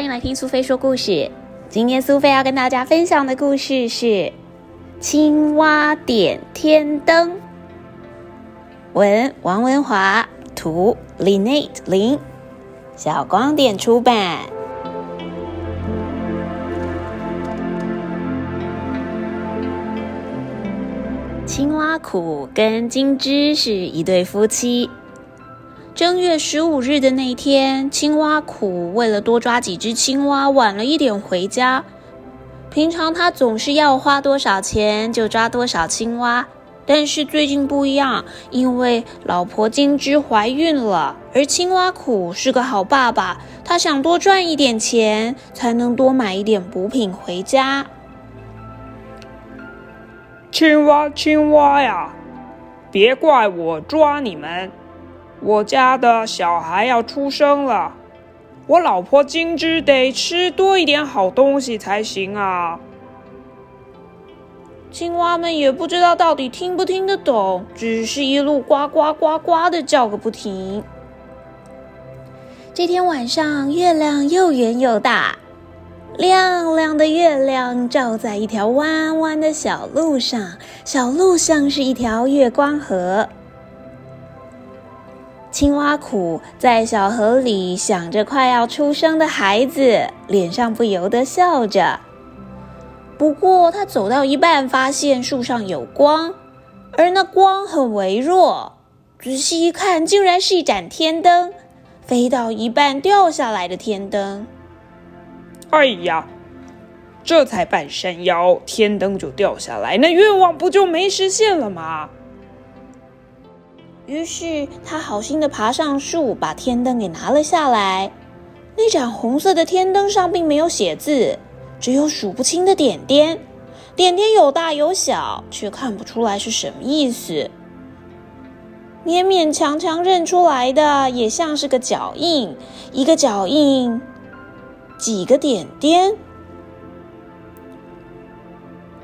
欢迎来听苏菲说故事。今天苏菲要跟大家分享的故事是《青蛙点天灯》。文：王文华，图：Linette 林，小光点出版。青蛙苦跟金枝是一对夫妻。正月十五日的那天，青蛙苦为了多抓几只青蛙，晚了一点回家。平常他总是要花多少钱就抓多少青蛙，但是最近不一样，因为老婆金枝怀孕了，而青蛙苦是个好爸爸，他想多赚一点钱，才能多买一点补品回家。青蛙，青蛙呀，别怪我抓你们。我家的小孩要出生了，我老婆金枝得吃多一点好东西才行啊！青蛙们也不知道到底听不听得懂，只是一路呱呱呱呱的叫个不停。这天晚上，月亮又圆又大，亮亮的月亮照在一条弯弯的小路上，小路像是一条月光河。青蛙苦在小河里想着快要出生的孩子，脸上不由得笑着。不过他走到一半，发现树上有光，而那光很微弱。仔细一看，竟然是一盏天灯，飞到一半掉下来的天灯。哎呀，这才半山腰，天灯就掉下来，那愿望不就没实现了吗？于是他好心的爬上树，把天灯给拿了下来。那盏红色的天灯上并没有写字，只有数不清的点点，点点有大有小，却看不出来是什么意思。勉勉强强认出来的，也像是个脚印，一个脚印，几个点点。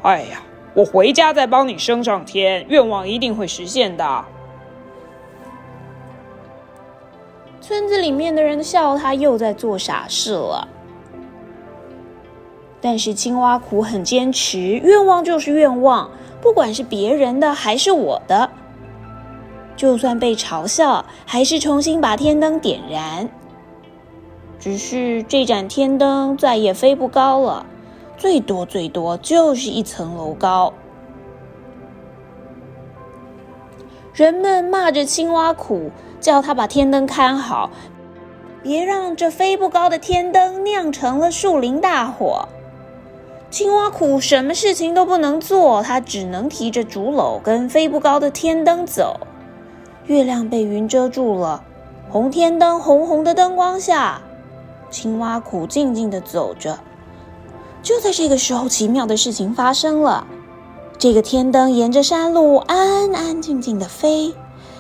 哎呀，我回家再帮你升上天，愿望一定会实现的。村子里面的人笑他又在做傻事了，但是青蛙苦很坚持，愿望就是愿望，不管是别人的还是我的，就算被嘲笑，还是重新把天灯点燃。只是这盏天灯再也飞不高了，最多最多就是一层楼高。人们骂着青蛙苦。叫他把天灯看好，别让这飞不高的天灯酿成了树林大火。青蛙苦什么事情都不能做，他只能提着竹篓跟飞不高的天灯走。月亮被云遮住了，红天灯红红的灯光下，青蛙苦静静的走着。就在这个时候，奇妙的事情发生了，这个天灯沿着山路安安静静的飞。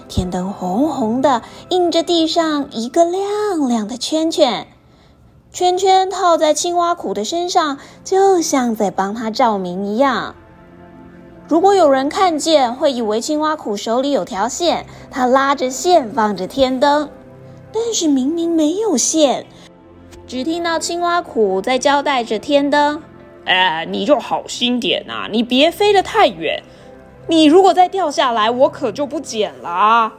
天灯红红的，映着地上一个亮亮的圈圈，圈圈套在青蛙苦的身上，就像在帮他照明一样。如果有人看见，会以为青蛙苦手里有条线，他拉着线放着天灯。但是明明没有线，只听到青蛙苦在交代着天灯：“哎，你就好心点呐，你别飞得太远。”你如果再掉下来，我可就不捡了！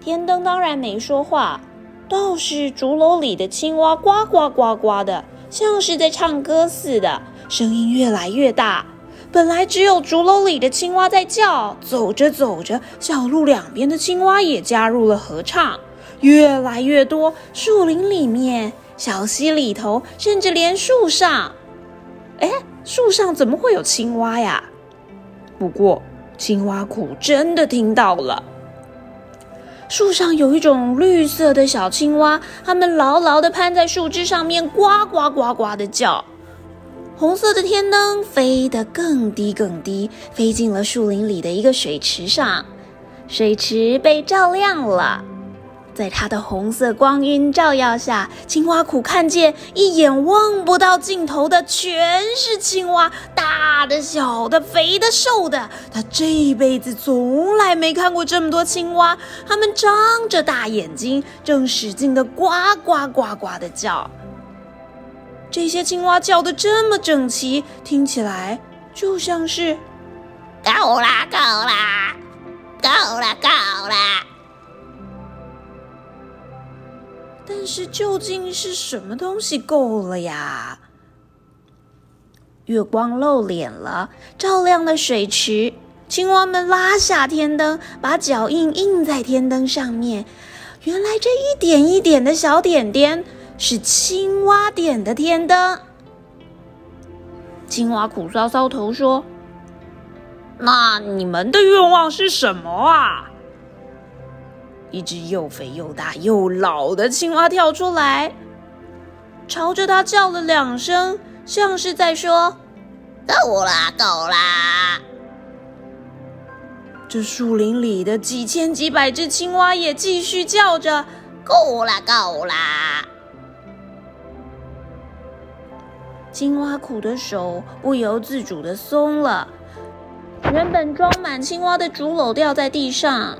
天灯当然没说话，倒是竹篓里的青蛙呱呱呱呱的，像是在唱歌似的，声音越来越大。本来只有竹篓里的青蛙在叫，走着走着，小路两边的青蛙也加入了合唱，越来越多。树林里面、小溪里头，甚至连树上，哎。树上怎么会有青蛙呀？不过青蛙苦真的听到了。树上有一种绿色的小青蛙，它们牢牢的攀在树枝上面，呱呱呱呱的叫。红色的天灯飞得更低更低，飞进了树林里的一个水池上，水池被照亮了。在它的红色光晕照耀下，青蛙苦看见一眼望不到尽头的全是青蛙，大的、小的、肥的、瘦的。他这一辈子从来没看过这么多青蛙，它们张着大眼睛，正使劲的呱呱呱呱的叫。这些青蛙叫的这么整齐，听起来就像是够啦，够啦，够啦，够啦。但是究竟是什么东西够了呀？月光露脸了，照亮了水池。青蛙们拉下天灯，把脚印印在天灯上面。原来这一点一点的小点点是青蛙点的天灯。青蛙苦搔搔头说：“那你们的愿望是什么啊？”一只又肥又大又老的青蛙跳出来，朝着他叫了两声，像是在说：“够啦，够啦！”这树林里的几千几百只青蛙也继续叫着：“够啦，够啦！”青蛙苦的手不由自主的松了，原本装满青蛙的竹篓掉在地上。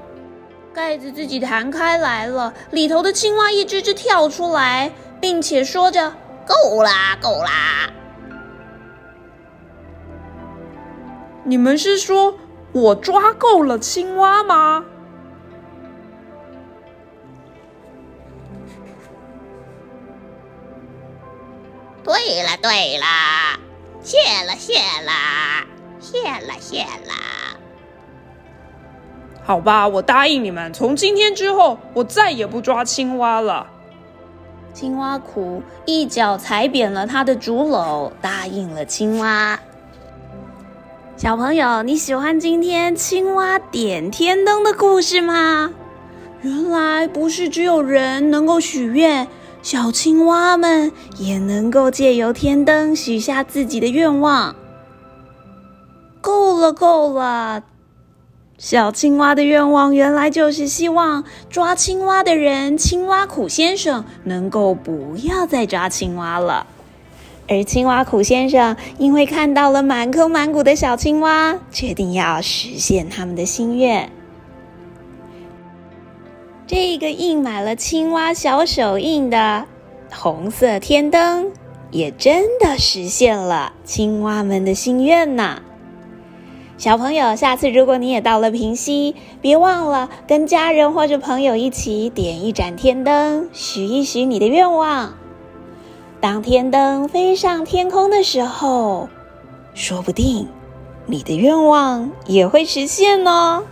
盖子自己弹开来了，里头的青蛙一只只跳出来，并且说着：“够啦，够啦！”你们是说我抓够了青蛙吗？对了，对了，谢了，谢了，谢了，谢了。好吧，我答应你们，从今天之后，我再也不抓青蛙了。青蛙苦一脚踩扁了他的竹篓，答应了青蛙。小朋友，你喜欢今天青蛙点天灯的故事吗？原来不是只有人能够许愿，小青蛙们也能够借由天灯许下自己的愿望。够了，够了。小青蛙的愿望原来就是希望抓青蛙的人青蛙苦先生能够不要再抓青蛙了，而青蛙苦先生因为看到了满坑满谷的小青蛙，决定要实现他们的心愿。这个印满了青蛙小手印的红色天灯，也真的实现了青蛙们的心愿呢。小朋友，下次如果你也到了平溪，别忘了跟家人或者朋友一起点一盏天灯，许一许你的愿望。当天灯飞上天空的时候，说不定你的愿望也会实现哦。